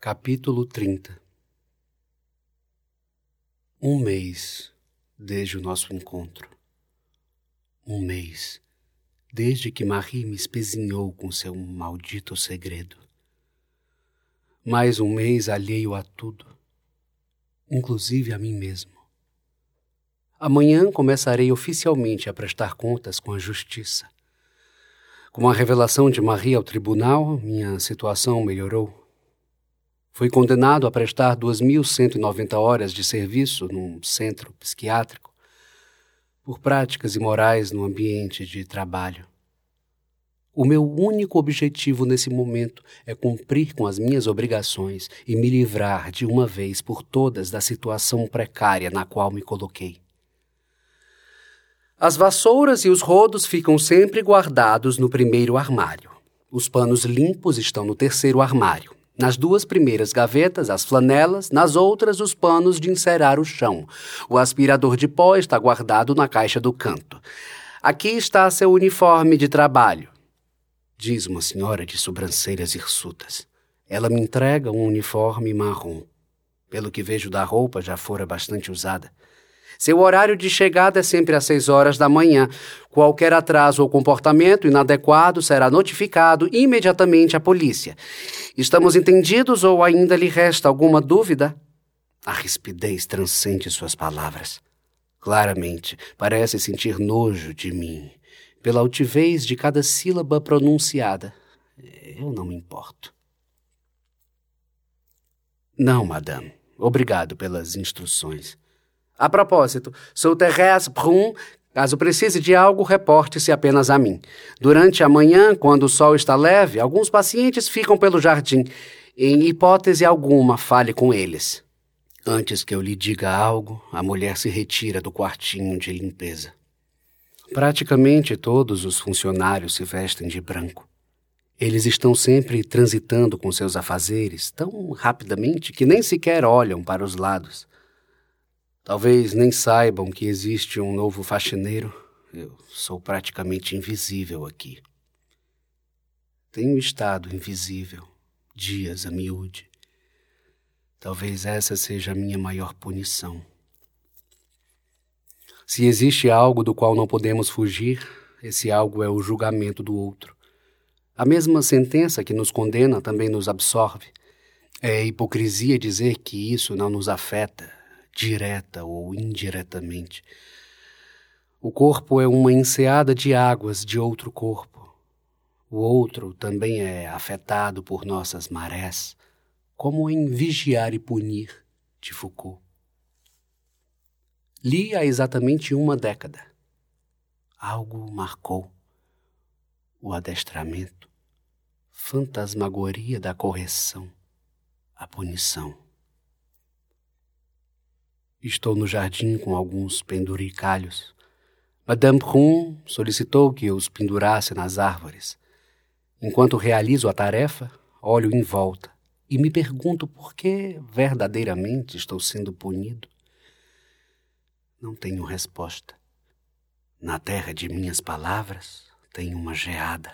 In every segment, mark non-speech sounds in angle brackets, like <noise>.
Capítulo 30 Um mês desde o nosso encontro. Um mês desde que Marie me espezinhou com seu maldito segredo. Mais um mês alheio a tudo, inclusive a mim mesmo. Amanhã começarei oficialmente a prestar contas com a justiça. Com a revelação de Marie ao tribunal, minha situação melhorou. Fui condenado a prestar 2.190 horas de serviço num centro psiquiátrico por práticas imorais no ambiente de trabalho. O meu único objetivo nesse momento é cumprir com as minhas obrigações e me livrar de uma vez por todas da situação precária na qual me coloquei. As vassouras e os rodos ficam sempre guardados no primeiro armário. Os panos limpos estão no terceiro armário. Nas duas primeiras gavetas, as flanelas, nas outras, os panos de encerar o chão. O aspirador de pó está guardado na caixa do canto. Aqui está seu uniforme de trabalho, diz uma senhora de sobrancelhas hirsutas. Ela me entrega um uniforme marrom. Pelo que vejo da roupa, já fora bastante usada. Seu horário de chegada é sempre às seis horas da manhã. Qualquer atraso ou comportamento inadequado será notificado imediatamente à polícia. Estamos entendidos ou ainda lhe resta alguma dúvida? A rispidez transcende suas palavras. Claramente, parece sentir nojo de mim, pela altivez de cada sílaba pronunciada. Eu não me importo. Não, madame. Obrigado pelas instruções. A propósito, sou Thérèse Brun. Caso precise de algo, reporte-se apenas a mim. Durante a manhã, quando o sol está leve, alguns pacientes ficam pelo jardim. Em hipótese alguma, fale com eles. Antes que eu lhe diga algo, a mulher se retira do quartinho de limpeza. Praticamente todos os funcionários se vestem de branco. Eles estão sempre transitando com seus afazeres tão rapidamente que nem sequer olham para os lados. Talvez nem saibam que existe um novo faxineiro. Eu sou praticamente invisível aqui. Tenho estado invisível, dias a miúde. Talvez essa seja a minha maior punição. Se existe algo do qual não podemos fugir, esse algo é o julgamento do outro. A mesma sentença que nos condena também nos absorve. É hipocrisia dizer que isso não nos afeta, direta ou indiretamente. O corpo é uma enseada de águas de outro corpo. O outro também é afetado por nossas marés, como em Vigiar e Punir, de Foucault. Li há exatamente uma década. Algo marcou. O adestramento, fantasmagoria da correção, a punição. Estou no jardim com alguns penduricalhos. Madame Brun solicitou que eu os pendurasse nas árvores. Enquanto realizo a tarefa, olho em volta e me pergunto por que verdadeiramente estou sendo punido. Não tenho resposta. Na terra de minhas palavras tem uma geada.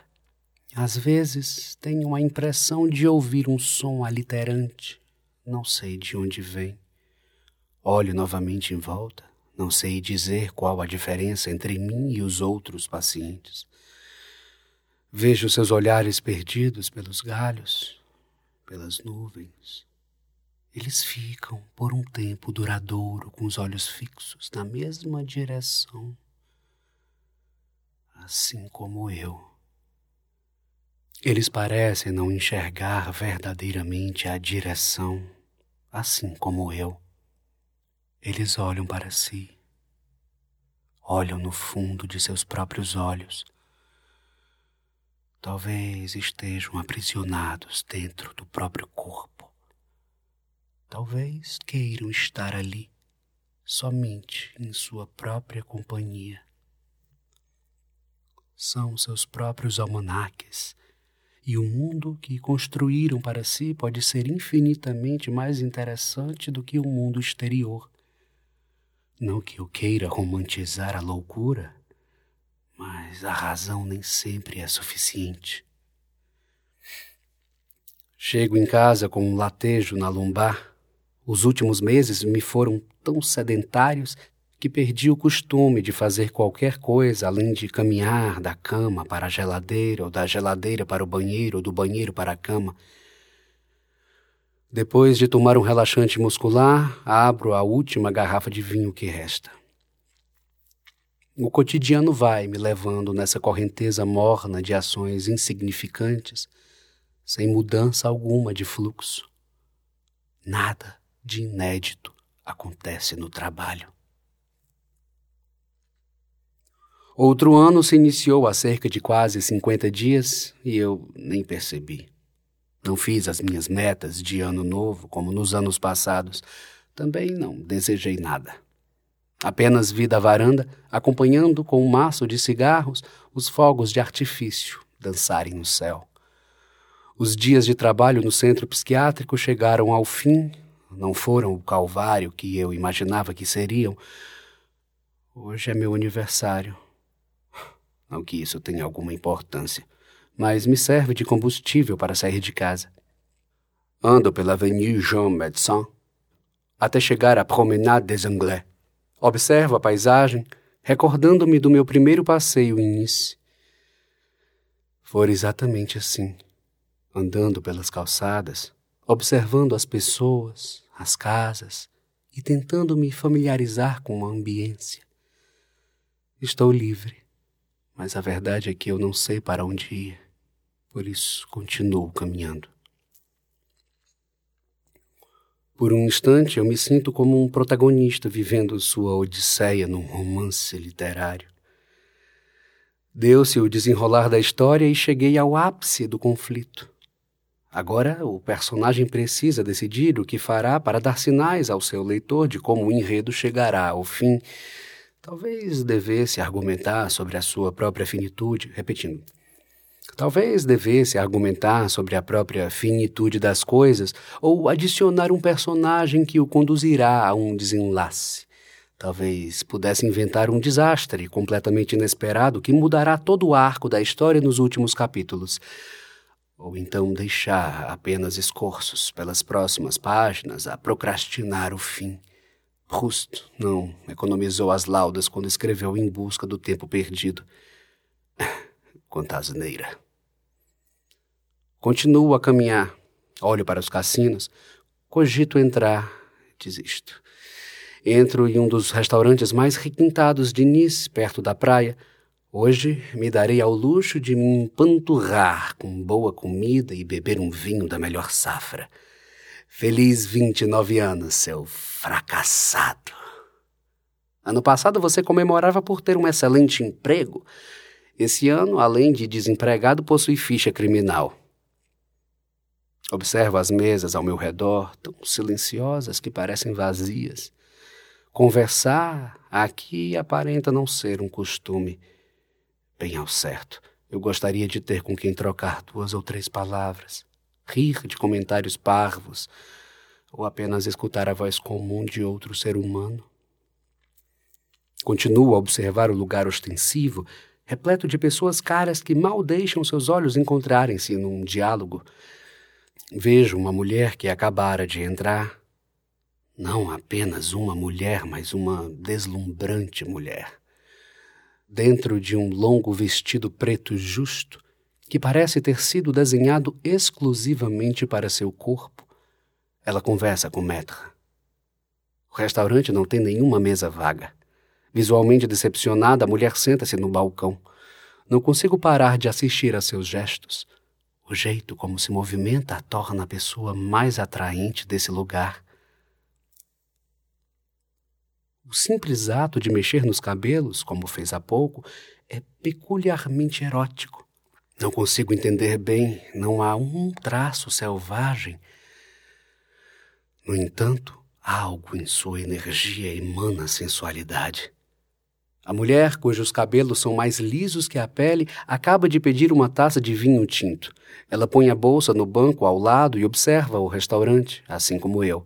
Às vezes tenho a impressão de ouvir um som aliterante. Não sei de onde vem. Olho novamente em volta. Não sei dizer qual a diferença entre mim e os outros pacientes. Vejo seus olhares perdidos pelos galhos, pelas nuvens. Eles ficam por um tempo duradouro com os olhos fixos na mesma direção, assim como eu. Eles parecem não enxergar verdadeiramente a direção, assim como eu. Eles olham para si, olham no fundo de seus próprios olhos. Talvez estejam aprisionados dentro do próprio corpo. Talvez queiram estar ali, somente em sua própria companhia. São seus próprios almanaques, e o mundo que construíram para si pode ser infinitamente mais interessante do que o mundo exterior. Não que eu queira romantizar a loucura, mas a razão nem sempre é suficiente. Chego em casa com um latejo na lombar. Os últimos meses me foram tão sedentários que perdi o costume de fazer qualquer coisa além de caminhar da cama para a geladeira, ou da geladeira para o banheiro, ou do banheiro para a cama. Depois de tomar um relaxante muscular, abro a última garrafa de vinho que resta. O cotidiano vai me levando nessa correnteza morna de ações insignificantes, sem mudança alguma de fluxo. Nada de inédito acontece no trabalho. Outro ano se iniciou há cerca de quase 50 dias e eu nem percebi. Não fiz as minhas metas de ano novo como nos anos passados. Também não desejei nada. Apenas vi da varanda, acompanhando com um maço de cigarros os fogos de artifício dançarem no céu. Os dias de trabalho no centro psiquiátrico chegaram ao fim, não foram o calvário que eu imaginava que seriam. Hoje é meu aniversário. Não que isso tenha alguma importância, mas me serve de combustível para sair de casa. Ando pela Avenue Jean Médecin até chegar à Promenade des Anglais. Observo a paisagem, recordando-me do meu primeiro passeio em Nice. Foi exatamente assim, andando pelas calçadas, observando as pessoas, as casas e tentando me familiarizar com a ambiência. Estou livre, mas a verdade é que eu não sei para onde ir, por isso continuo caminhando. Por um instante, eu me sinto como um protagonista vivendo sua odisseia num romance literário. Deu-se o desenrolar da história e cheguei ao ápice do conflito. Agora, o personagem precisa decidir o que fará para dar sinais ao seu leitor de como o enredo chegará ao fim. Talvez devesse argumentar sobre a sua própria finitude, repetindo. Talvez devesse argumentar sobre a própria finitude das coisas ou adicionar um personagem que o conduzirá a um desenlace. Talvez pudesse inventar um desastre completamente inesperado que mudará todo o arco da história nos últimos capítulos. Ou então deixar apenas escorços pelas próximas páginas a procrastinar o fim. Proust não economizou as laudas quando escreveu Em Busca do Tempo Perdido. <laughs> Quanta asneira. Continuo a caminhar, olho para os cassinos, cogito entrar, desisto. Entro em um dos restaurantes mais requintados de Nice, perto da praia. Hoje me darei ao luxo de me empanturrar com boa comida e beber um vinho da melhor safra. Feliz 29 anos, seu fracassado. Ano passado você comemorava por ter um excelente emprego. Esse ano, além de desempregado, possui ficha criminal. Observo as mesas ao meu redor, tão silenciosas que parecem vazias. Conversar aqui aparenta não ser um costume. Bem ao certo, eu gostaria de ter com quem trocar duas ou três palavras, rir de comentários parvos, ou apenas escutar a voz comum de outro ser humano. Continuo a observar o lugar ostensivo, repleto de pessoas caras que mal deixam seus olhos encontrarem-se num diálogo Vejo uma mulher que acabara de entrar. Não apenas uma mulher, mas uma deslumbrante mulher. Dentro de um longo vestido preto justo, que parece ter sido desenhado exclusivamente para seu corpo, ela conversa com Maître. O restaurante não tem nenhuma mesa vaga. Visualmente decepcionada, a mulher senta-se no balcão. Não consigo parar de assistir a seus gestos o jeito como se movimenta torna a pessoa mais atraente desse lugar. O simples ato de mexer nos cabelos, como fez há pouco, é peculiarmente erótico. Não consigo entender bem, não há um traço selvagem. No entanto, algo em sua energia emana sensualidade. A mulher, cujos cabelos são mais lisos que a pele, acaba de pedir uma taça de vinho tinto. Ela põe a bolsa no banco ao lado e observa o restaurante, assim como eu.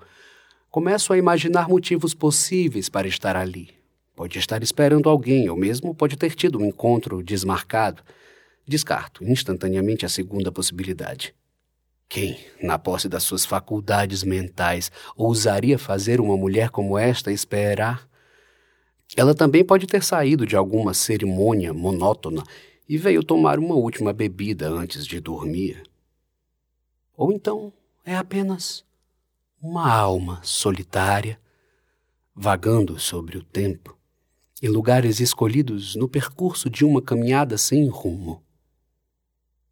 Começo a imaginar motivos possíveis para estar ali. Pode estar esperando alguém, ou mesmo pode ter tido um encontro desmarcado. Descarto instantaneamente a segunda possibilidade. Quem, na posse das suas faculdades mentais, ousaria fazer uma mulher como esta esperar? Ela também pode ter saído de alguma cerimônia monótona e veio tomar uma última bebida antes de dormir. Ou então é apenas uma alma solitária, vagando sobre o tempo, em lugares escolhidos no percurso de uma caminhada sem rumo,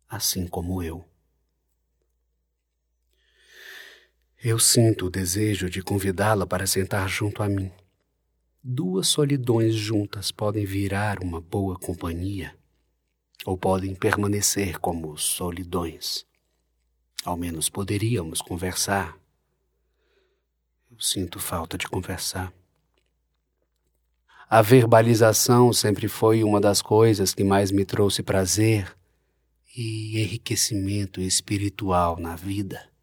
assim como eu. Eu sinto o desejo de convidá-la para sentar junto a mim. Duas solidões juntas podem virar uma boa companhia, ou podem permanecer como solidões. Ao menos poderíamos conversar. Eu sinto falta de conversar. A verbalização sempre foi uma das coisas que mais me trouxe prazer e enriquecimento espiritual na vida.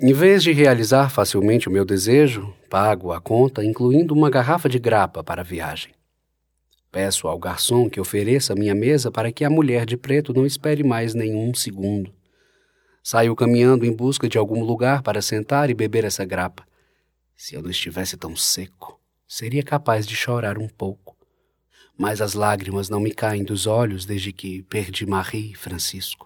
Em vez de realizar facilmente o meu desejo, pago a conta, incluindo uma garrafa de grapa para a viagem. Peço ao garçom que ofereça minha mesa para que a mulher de preto não espere mais nenhum segundo. Saio caminhando em busca de algum lugar para sentar e beber essa grapa. Se eu não estivesse tão seco, seria capaz de chorar um pouco. Mas as lágrimas não me caem dos olhos desde que perdi Marie Francisco.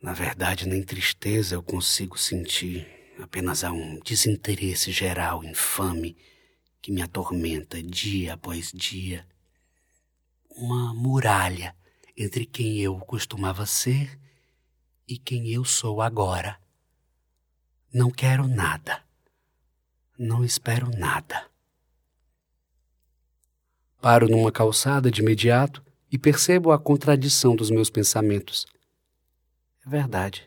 Na verdade, nem tristeza eu consigo sentir, apenas há um desinteresse geral infame que me atormenta dia após dia. Uma muralha entre quem eu costumava ser e quem eu sou agora. Não quero nada. Não espero nada. Paro numa calçada de imediato e percebo a contradição dos meus pensamentos. Verdade.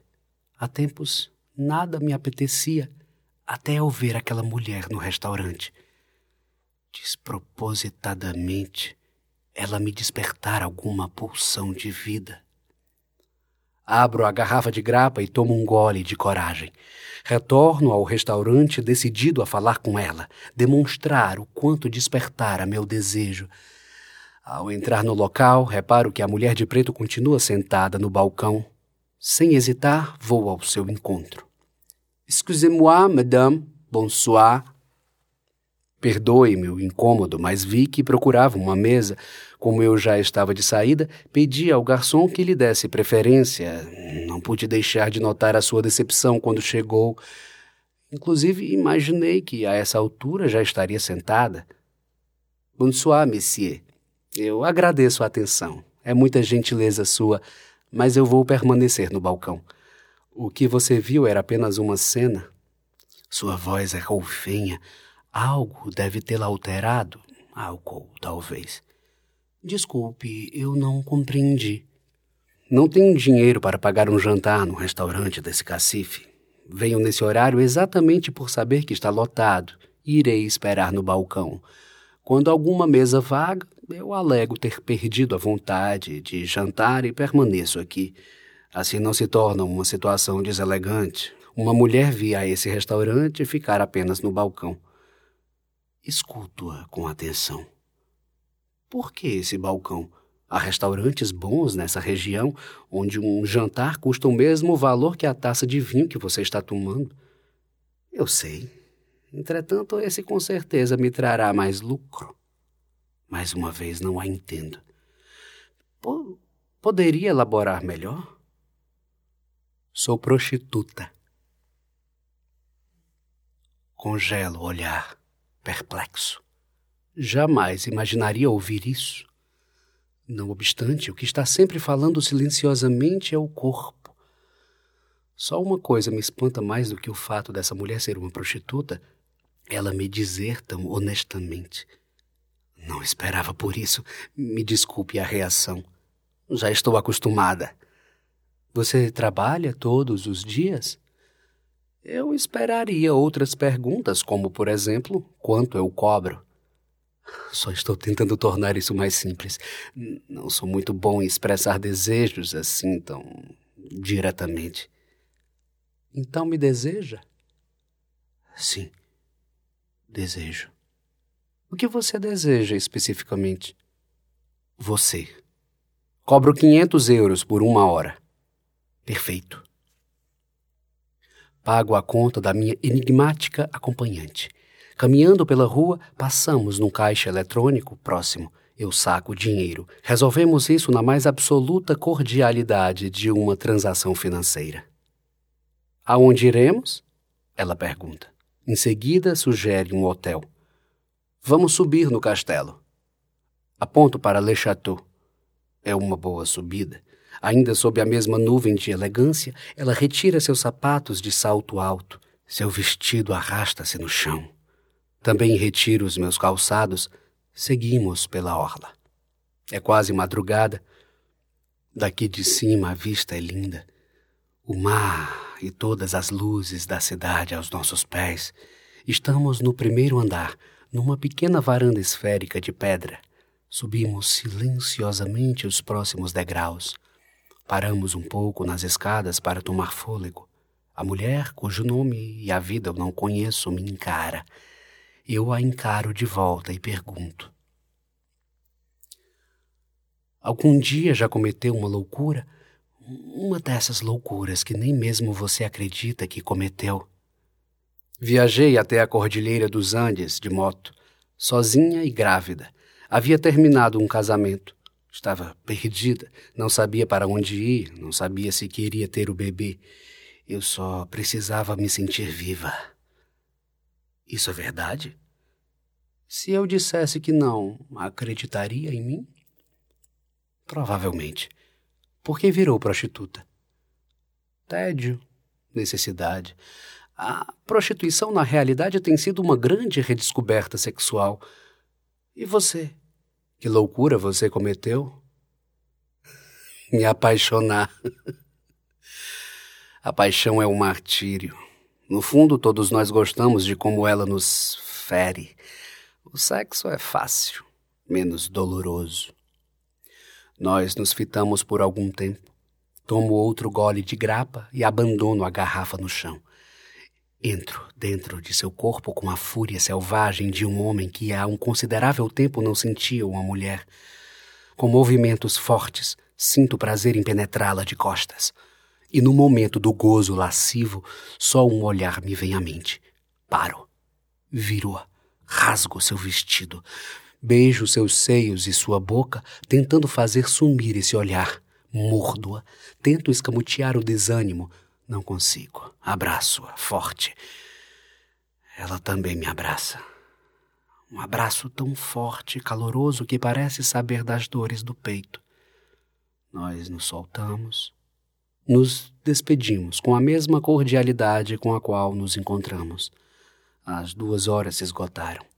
Há tempos nada me apetecia até eu ver aquela mulher no restaurante. Despropositadamente, ela me despertar alguma pulsão de vida. Abro a garrafa de grapa e tomo um gole de coragem. Retorno ao restaurante decidido a falar com ela, demonstrar o quanto despertara meu desejo. Ao entrar no local, reparo que a mulher de preto continua sentada no balcão, sem hesitar, vou ao seu encontro. Excusez-moi, madame. Bonsoir. Perdoe-me o incômodo, mas vi que procurava uma mesa. Como eu já estava de saída, pedi ao garçom que lhe desse preferência. Não pude deixar de notar a sua decepção quando chegou. Inclusive, imaginei que a essa altura já estaria sentada. Bonsoir, monsieur. Eu agradeço a atenção. É muita gentileza sua mas eu vou permanecer no balcão. O que você viu era apenas uma cena. Sua voz é roufinha. Algo deve tê-la alterado. Álcool, talvez. Desculpe, eu não compreendi. Não tenho dinheiro para pagar um jantar no restaurante desse cacife. Venho nesse horário exatamente por saber que está lotado irei esperar no balcão. Quando alguma mesa vaga, eu alego ter perdido a vontade de jantar e permaneço aqui. Assim não se torna uma situação deselegante. Uma mulher vir a esse restaurante e ficar apenas no balcão. Escuto-a com atenção. Por que esse balcão? Há restaurantes bons nessa região onde um jantar custa o mesmo valor que a taça de vinho que você está tomando. Eu sei. Entretanto, esse com certeza me trará mais lucro. Mais uma vez, não a entendo. Poderia elaborar melhor? Sou prostituta. Congelo o olhar, perplexo. Jamais imaginaria ouvir isso. Não obstante, o que está sempre falando silenciosamente é o corpo. Só uma coisa me espanta mais do que o fato dessa mulher ser uma prostituta: ela me dizer tão honestamente não esperava por isso. Me desculpe a reação. Já estou acostumada. Você trabalha todos os dias? Eu esperaria outras perguntas, como, por exemplo, quanto eu cobro. Só estou tentando tornar isso mais simples. Não sou muito bom em expressar desejos assim tão diretamente. Então me deseja? Sim, desejo. O que você deseja especificamente? Você. Cobro 500 euros por uma hora. Perfeito. Pago a conta da minha enigmática acompanhante. Caminhando pela rua, passamos num caixa eletrônico próximo. Eu saco dinheiro. Resolvemos isso na mais absoluta cordialidade de uma transação financeira. Aonde iremos? Ela pergunta. Em seguida, sugere um hotel. Vamos subir no castelo. Aponto para Le Chateau. É uma boa subida. Ainda sob a mesma nuvem de elegância, ela retira seus sapatos de salto alto. Seu vestido arrasta-se no chão. Também retiro os meus calçados. Seguimos pela orla. É quase madrugada. Daqui de cima a vista é linda. O mar e todas as luzes da cidade aos nossos pés. Estamos no primeiro andar, numa pequena varanda esférica de pedra. Subimos silenciosamente os próximos degraus. Paramos um pouco nas escadas para tomar fôlego. A mulher, cujo nome e a vida eu não conheço, me encara. Eu a encaro de volta e pergunto: Algum dia já cometeu uma loucura? Uma dessas loucuras que nem mesmo você acredita que cometeu. Viajei até a Cordilheira dos Andes de moto, sozinha e grávida. Havia terminado um casamento. Estava perdida, não sabia para onde ir, não sabia se queria ter o bebê. Eu só precisava me sentir viva. Isso é verdade? Se eu dissesse que não, acreditaria em mim? Provavelmente. Por que virou prostituta? Tédio, necessidade. A prostituição, na realidade, tem sido uma grande redescoberta sexual. E você? Que loucura você cometeu? <laughs> Me apaixonar. <laughs> A paixão é um martírio. No fundo, todos nós gostamos de como ela nos fere. O sexo é fácil, menos doloroso. Nós nos fitamos por algum tempo. Tomo outro gole de grapa e abandono a garrafa no chão. Entro dentro de seu corpo com a fúria selvagem de um homem que há um considerável tempo não sentia uma mulher. Com movimentos fortes, sinto prazer em penetrá-la de costas. E no momento do gozo lascivo, só um olhar me vem à mente. Paro. Viro-a. Rasgo seu vestido. Beijo seus seios e sua boca, tentando fazer sumir esse olhar. Mordo-a. Tento escamotear o desânimo, não consigo. Abraço-a forte. Ela também me abraça. Um abraço tão forte e caloroso que parece saber das dores do peito. Nós nos soltamos, nos despedimos com a mesma cordialidade com a qual nos encontramos. As duas horas se esgotaram.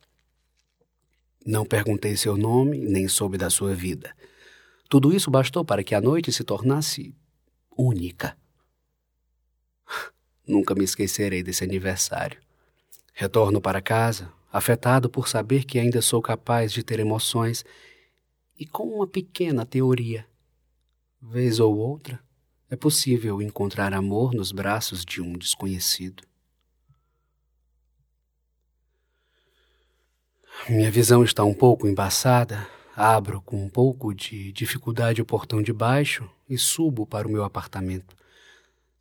Não perguntei seu nome, nem soube da sua vida. Tudo isso bastou para que a noite se tornasse única. <laughs> Nunca me esquecerei desse aniversário. Retorno para casa, afetado por saber que ainda sou capaz de ter emoções e com uma pequena teoria. Vez ou outra, é possível encontrar amor nos braços de um desconhecido. Minha visão está um pouco embaçada. Abro com um pouco de dificuldade o portão de baixo e subo para o meu apartamento.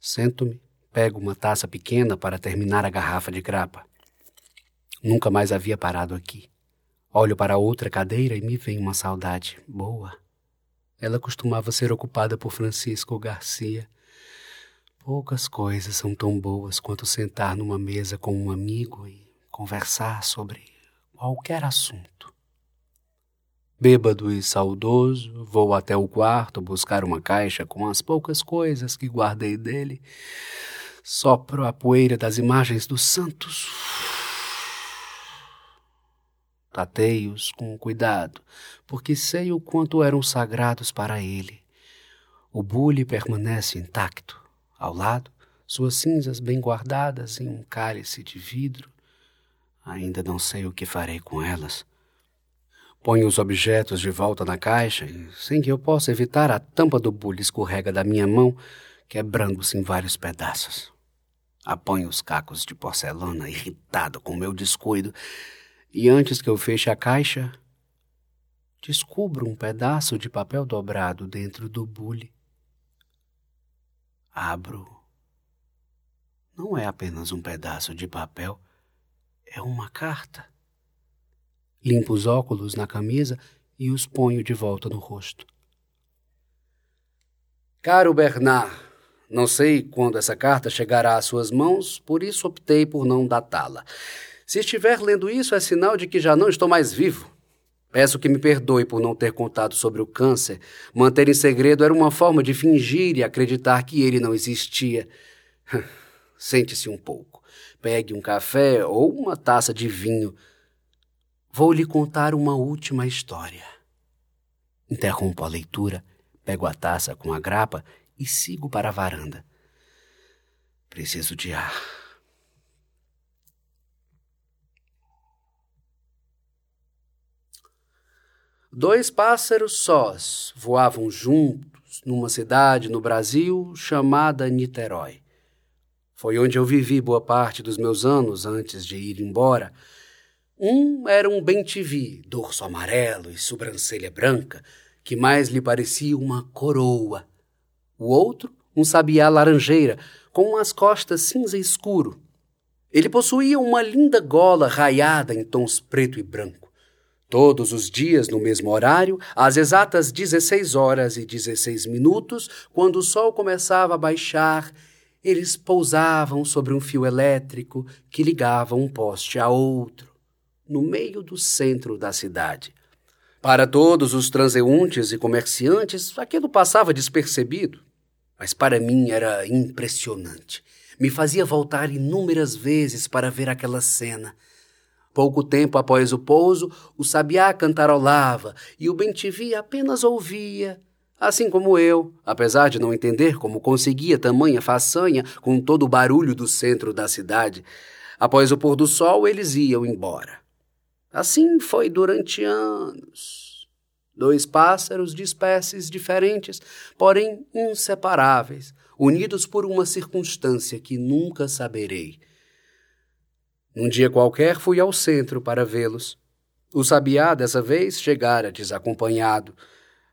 Sento-me Pego uma taça pequena para terminar a garrafa de grapa. Nunca mais havia parado aqui. Olho para outra cadeira e me vem uma saudade boa. Ela costumava ser ocupada por Francisco Garcia. Poucas coisas são tão boas quanto sentar numa mesa com um amigo e conversar sobre qualquer assunto. Bêbado e saudoso, vou até o quarto buscar uma caixa com as poucas coisas que guardei dele Sopro a poeira das imagens dos santos. Tatei-os com cuidado, porque sei o quanto eram sagrados para ele. O bule permanece intacto. Ao lado, suas cinzas bem guardadas em um cálice de vidro. Ainda não sei o que farei com elas. Ponho os objetos de volta na caixa e, sem que eu possa evitar, a tampa do bule escorrega da minha mão, quebrando-se em vários pedaços. Apanho os cacos de porcelana, irritado com meu descuido, e antes que eu feche a caixa, descubro um pedaço de papel dobrado dentro do bule. Abro. não é apenas um pedaço de papel, é uma carta. Limpo os óculos na camisa e os ponho de volta no rosto. Caro Bernard, não sei quando essa carta chegará às suas mãos, por isso optei por não datá-la. Se estiver lendo isso, é sinal de que já não estou mais vivo. Peço que me perdoe por não ter contado sobre o câncer. Manter em segredo era uma forma de fingir e acreditar que ele não existia. <laughs> Sente-se um pouco. Pegue um café ou uma taça de vinho. Vou lhe contar uma última história. Interrompo a leitura, pego a taça com a grapa e sigo para a varanda. Preciso de ar. Dois pássaros sós voavam juntos numa cidade no Brasil chamada Niterói. Foi onde eu vivi boa parte dos meus anos antes de ir embora. Um era um bem-te-vi, dorso amarelo e sobrancelha branca, que mais lhe parecia uma coroa. O outro, um sabiá laranjeira, com as costas cinza escuro. Ele possuía uma linda gola raiada em tons preto e branco. Todos os dias, no mesmo horário, às exatas 16 horas e 16 minutos, quando o sol começava a baixar, eles pousavam sobre um fio elétrico que ligava um poste a outro, no meio do centro da cidade. Para todos os transeuntes e comerciantes, aquilo passava despercebido, mas para mim era impressionante. Me fazia voltar inúmeras vezes para ver aquela cena Pouco tempo após o pouso, o sabiá cantarolava e o bentivi apenas ouvia. Assim como eu, apesar de não entender como conseguia tamanha façanha com todo o barulho do centro da cidade, após o pôr do sol eles iam embora. Assim foi durante anos. Dois pássaros de espécies diferentes, porém inseparáveis, unidos por uma circunstância que nunca saberei. Um dia qualquer fui ao centro para vê-los. O sabiá dessa vez chegara desacompanhado.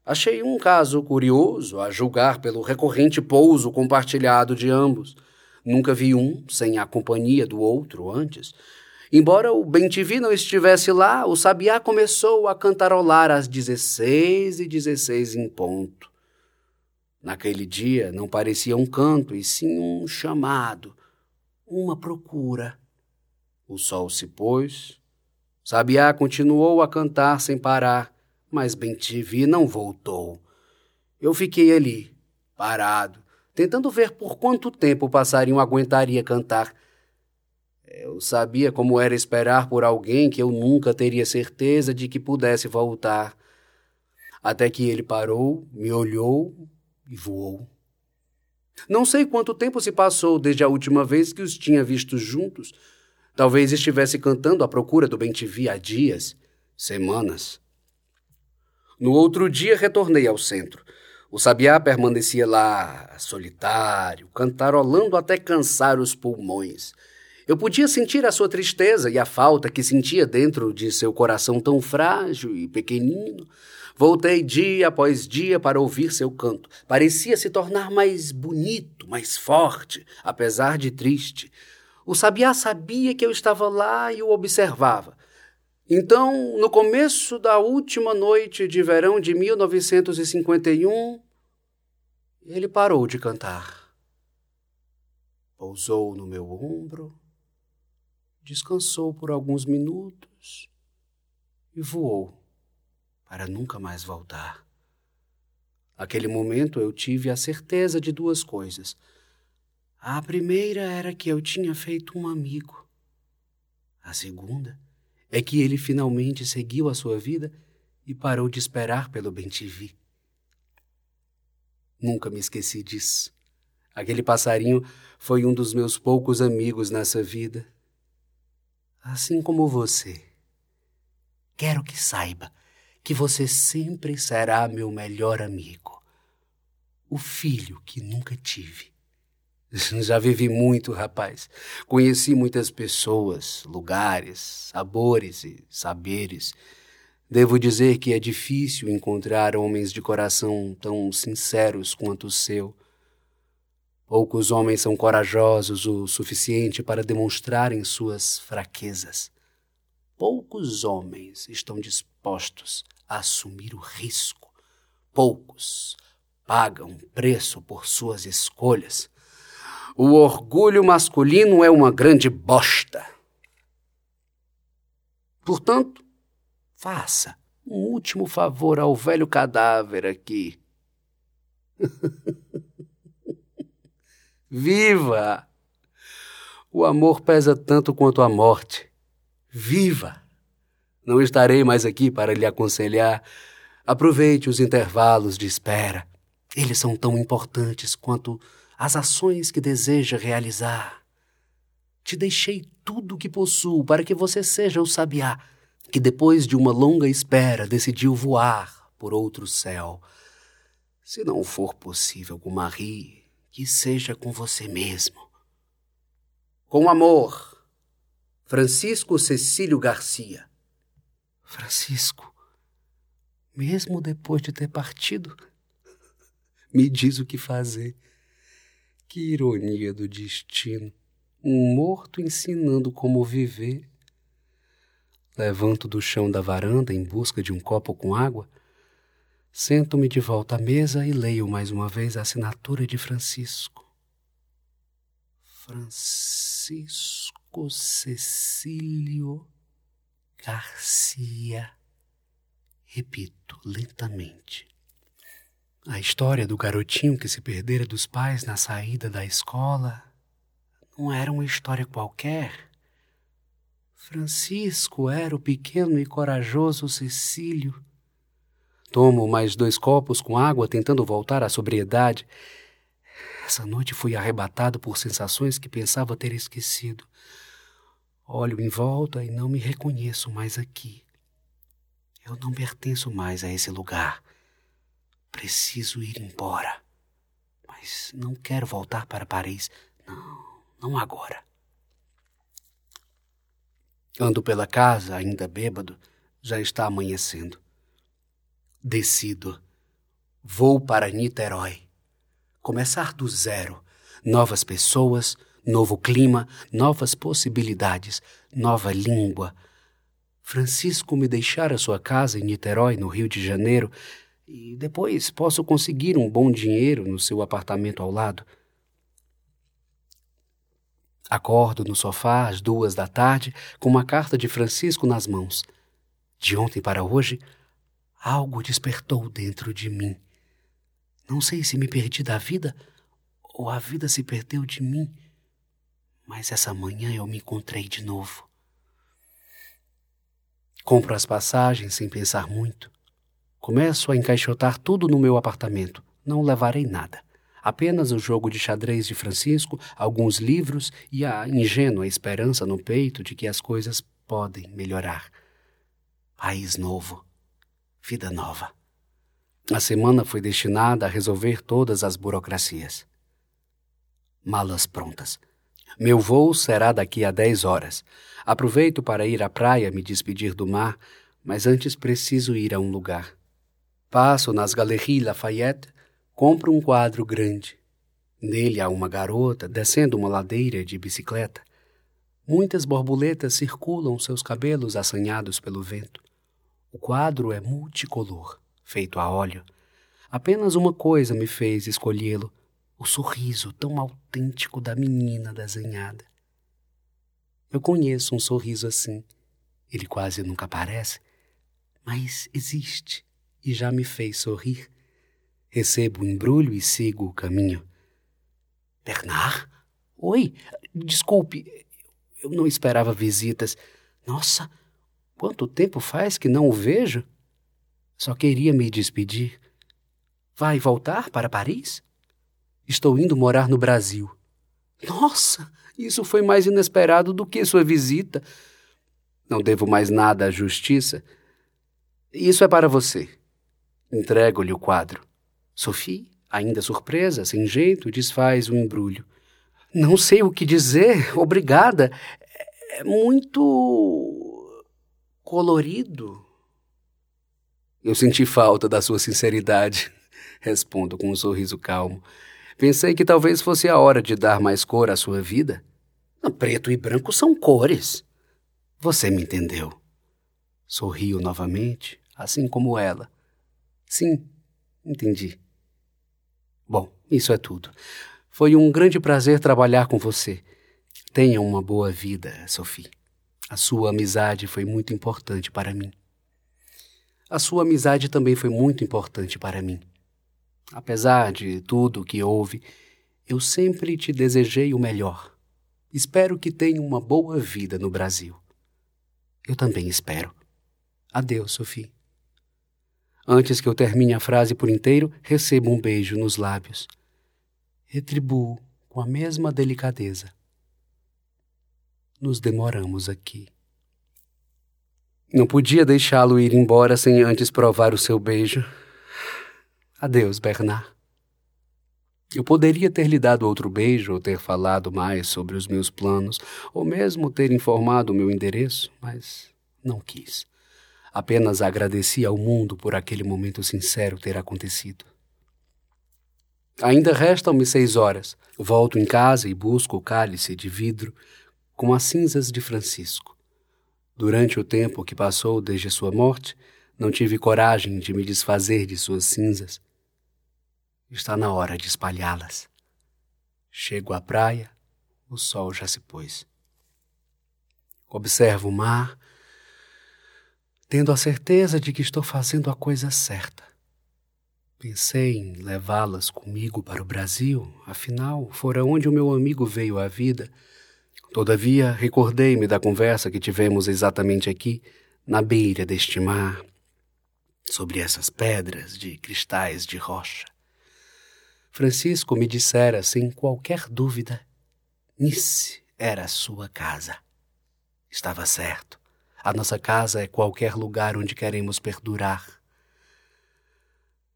Achei um caso curioso, a julgar pelo recorrente pouso compartilhado de ambos. Nunca vi um sem a companhia do outro antes. Embora o Bentivi não estivesse lá, o sabiá começou a cantarolar às dezesseis e dezesseis em ponto. Naquele dia não parecia um canto, e sim um chamado, uma procura. O sol se pôs. Sabiá continuou a cantar sem parar, mas Bentivi não voltou. Eu fiquei ali, parado, tentando ver por quanto tempo o passarinho aguentaria cantar. Eu sabia como era esperar por alguém que eu nunca teria certeza de que pudesse voltar. Até que ele parou, me olhou e voou. Não sei quanto tempo se passou desde a última vez que os tinha vistos juntos, Talvez estivesse cantando à procura do bem-te-vi há dias, semanas. No outro dia retornei ao centro. O sabiá permanecia lá, solitário, cantarolando até cansar os pulmões. Eu podia sentir a sua tristeza e a falta que sentia dentro de seu coração tão frágil e pequenino. Voltei dia após dia para ouvir seu canto. Parecia se tornar mais bonito, mais forte, apesar de triste. O sabiá sabia que eu estava lá e o observava. Então, no começo da última noite de verão de 1951, ele parou de cantar. Pousou no meu ombro, descansou por alguns minutos e voou para nunca mais voltar. Naquele momento eu tive a certeza de duas coisas. A primeira era que eu tinha feito um amigo. A segunda é que ele finalmente seguiu a sua vida e parou de esperar pelo bem-te-vi. Nunca me esqueci disso. Aquele passarinho foi um dos meus poucos amigos nessa vida. Assim como você. Quero que saiba que você sempre será meu melhor amigo. O filho que nunca tive. <laughs> Já vivi muito, rapaz. Conheci muitas pessoas, lugares, sabores e saberes. Devo dizer que é difícil encontrar homens de coração tão sinceros quanto o seu. Poucos homens são corajosos o suficiente para demonstrarem suas fraquezas. Poucos homens estão dispostos a assumir o risco. Poucos pagam preço por suas escolhas. O orgulho masculino é uma grande bosta. Portanto, faça um último favor ao velho cadáver aqui. <laughs> Viva! O amor pesa tanto quanto a morte. Viva! Não estarei mais aqui para lhe aconselhar. Aproveite os intervalos de espera. Eles são tão importantes quanto as ações que deseja realizar. Te deixei tudo o que possuo para que você seja o sabiá que, depois de uma longa espera, decidiu voar por outro céu. Se não for possível com Marie, que seja com você mesmo. Com amor, Francisco Cecílio Garcia. Francisco, mesmo depois de ter partido, <laughs> me diz o que fazer. Que ironia do destino. Um morto ensinando como viver. Levanto do chão da varanda em busca de um copo com água Sento-me de volta à mesa e leio mais uma vez a assinatura de Francisco. Francisco Cecílio Garcia. Repito lentamente. A história do garotinho que se perdera dos pais na saída da escola não era uma história qualquer. Francisco era o pequeno e corajoso Cecílio Tomo mais dois copos com água, tentando voltar à sobriedade. Essa noite fui arrebatado por sensações que pensava ter esquecido. Olho em volta e não me reconheço mais aqui. Eu não pertenço mais a esse lugar. Preciso ir embora. Mas não quero voltar para Paris. Não, não agora. Ando pela casa, ainda bêbado. Já está amanhecendo. Decido. Vou para Niterói. Começar do zero. Novas pessoas, novo clima, novas possibilidades, nova língua. Francisco me deixara sua casa em Niterói, no Rio de Janeiro, e depois posso conseguir um bom dinheiro no seu apartamento ao lado. Acordo no sofá às duas da tarde com uma carta de Francisco nas mãos. De ontem para hoje, Algo despertou dentro de mim. Não sei se me perdi da vida ou a vida se perdeu de mim, mas essa manhã eu me encontrei de novo. Compro as passagens sem pensar muito. Começo a encaixotar tudo no meu apartamento. Não levarei nada. Apenas o jogo de xadrez de Francisco, alguns livros e a ingênua esperança no peito de que as coisas podem melhorar. País novo vida nova. A semana foi destinada a resolver todas as burocracias. Malas prontas. Meu voo será daqui a dez horas. Aproveito para ir à praia me despedir do mar, mas antes preciso ir a um lugar. Passo nas Galeries Lafayette, compro um quadro grande. Nele há uma garota descendo uma ladeira de bicicleta. Muitas borboletas circulam seus cabelos assanhados pelo vento. O quadro é multicolor, feito a óleo. Apenas uma coisa me fez escolhê-lo: o sorriso tão autêntico da menina desenhada. Eu conheço um sorriso assim. Ele quase nunca aparece, mas existe e já me fez sorrir. Recebo o embrulho e sigo o caminho. Bernard? Oi, desculpe, eu não esperava visitas. Nossa, Quanto tempo faz que não o vejo? Só queria me despedir. Vai voltar para Paris? Estou indo morar no Brasil. Nossa, isso foi mais inesperado do que sua visita. Não devo mais nada à justiça. Isso é para você. Entrego-lhe o quadro. Sophie, ainda surpresa, sem jeito, desfaz o embrulho. Não sei o que dizer. <laughs> Obrigada. É muito colorido. Eu senti falta da sua sinceridade, <laughs> respondo com um sorriso calmo. Pensei que talvez fosse a hora de dar mais cor à sua vida. Preto e branco são cores. Você me entendeu. Sorriu novamente, assim como ela. Sim, entendi. Bom, isso é tudo. Foi um grande prazer trabalhar com você. Tenha uma boa vida, Sophie. A sua amizade foi muito importante para mim. A sua amizade também foi muito importante para mim. Apesar de tudo o que houve, eu sempre te desejei o melhor. Espero que tenha uma boa vida no Brasil. Eu também espero. Adeus, Sophie. Antes que eu termine a frase por inteiro, recebo um beijo nos lábios. Retribuo com a mesma delicadeza. Nos demoramos aqui. Não podia deixá-lo ir embora sem antes provar o seu beijo. Adeus, Bernard. Eu poderia ter lhe dado outro beijo, ou ter falado mais sobre os meus planos, ou mesmo ter informado o meu endereço, mas não quis. Apenas agradeci ao mundo por aquele momento sincero ter acontecido. Ainda restam-me seis horas. Volto em casa e busco o cálice de vidro com as cinzas de Francisco. Durante o tempo que passou desde sua morte, não tive coragem de me desfazer de suas cinzas Está na hora de espalhá-las. Chego à praia, o sol já se pôs. Observo o mar, tendo a certeza de que estou fazendo a coisa certa. Pensei em levá-las comigo para o Brasil, afinal, fora onde o meu amigo veio à vida. Todavia, recordei-me da conversa que tivemos exatamente aqui, na beira deste mar, sobre essas pedras de cristais de rocha. Francisco me dissera sem qualquer dúvida: Nice era a sua casa. Estava certo. A nossa casa é qualquer lugar onde queremos perdurar.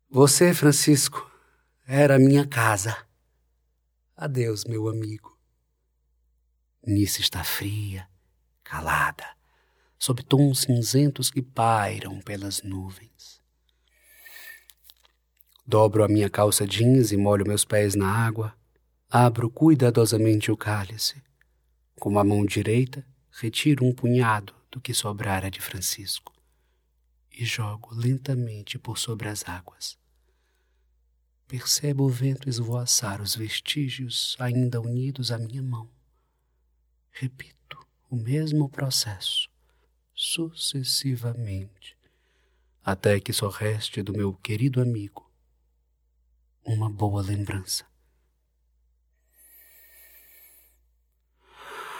Você, Francisco, era minha casa. Adeus, meu amigo. Nice está fria, calada, sob tons cinzentos que pairam pelas nuvens. Dobro a minha calça jeans e molho meus pés na água. Abro cuidadosamente o cálice. Com a mão direita, retiro um punhado do que sobrara de Francisco e jogo lentamente por sobre as águas. Percebo o vento esvoaçar os vestígios ainda unidos à minha mão. Repito o mesmo processo, sucessivamente, até que só reste do meu querido amigo uma boa lembrança.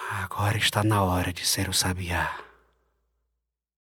Agora está na hora de ser o sabiá.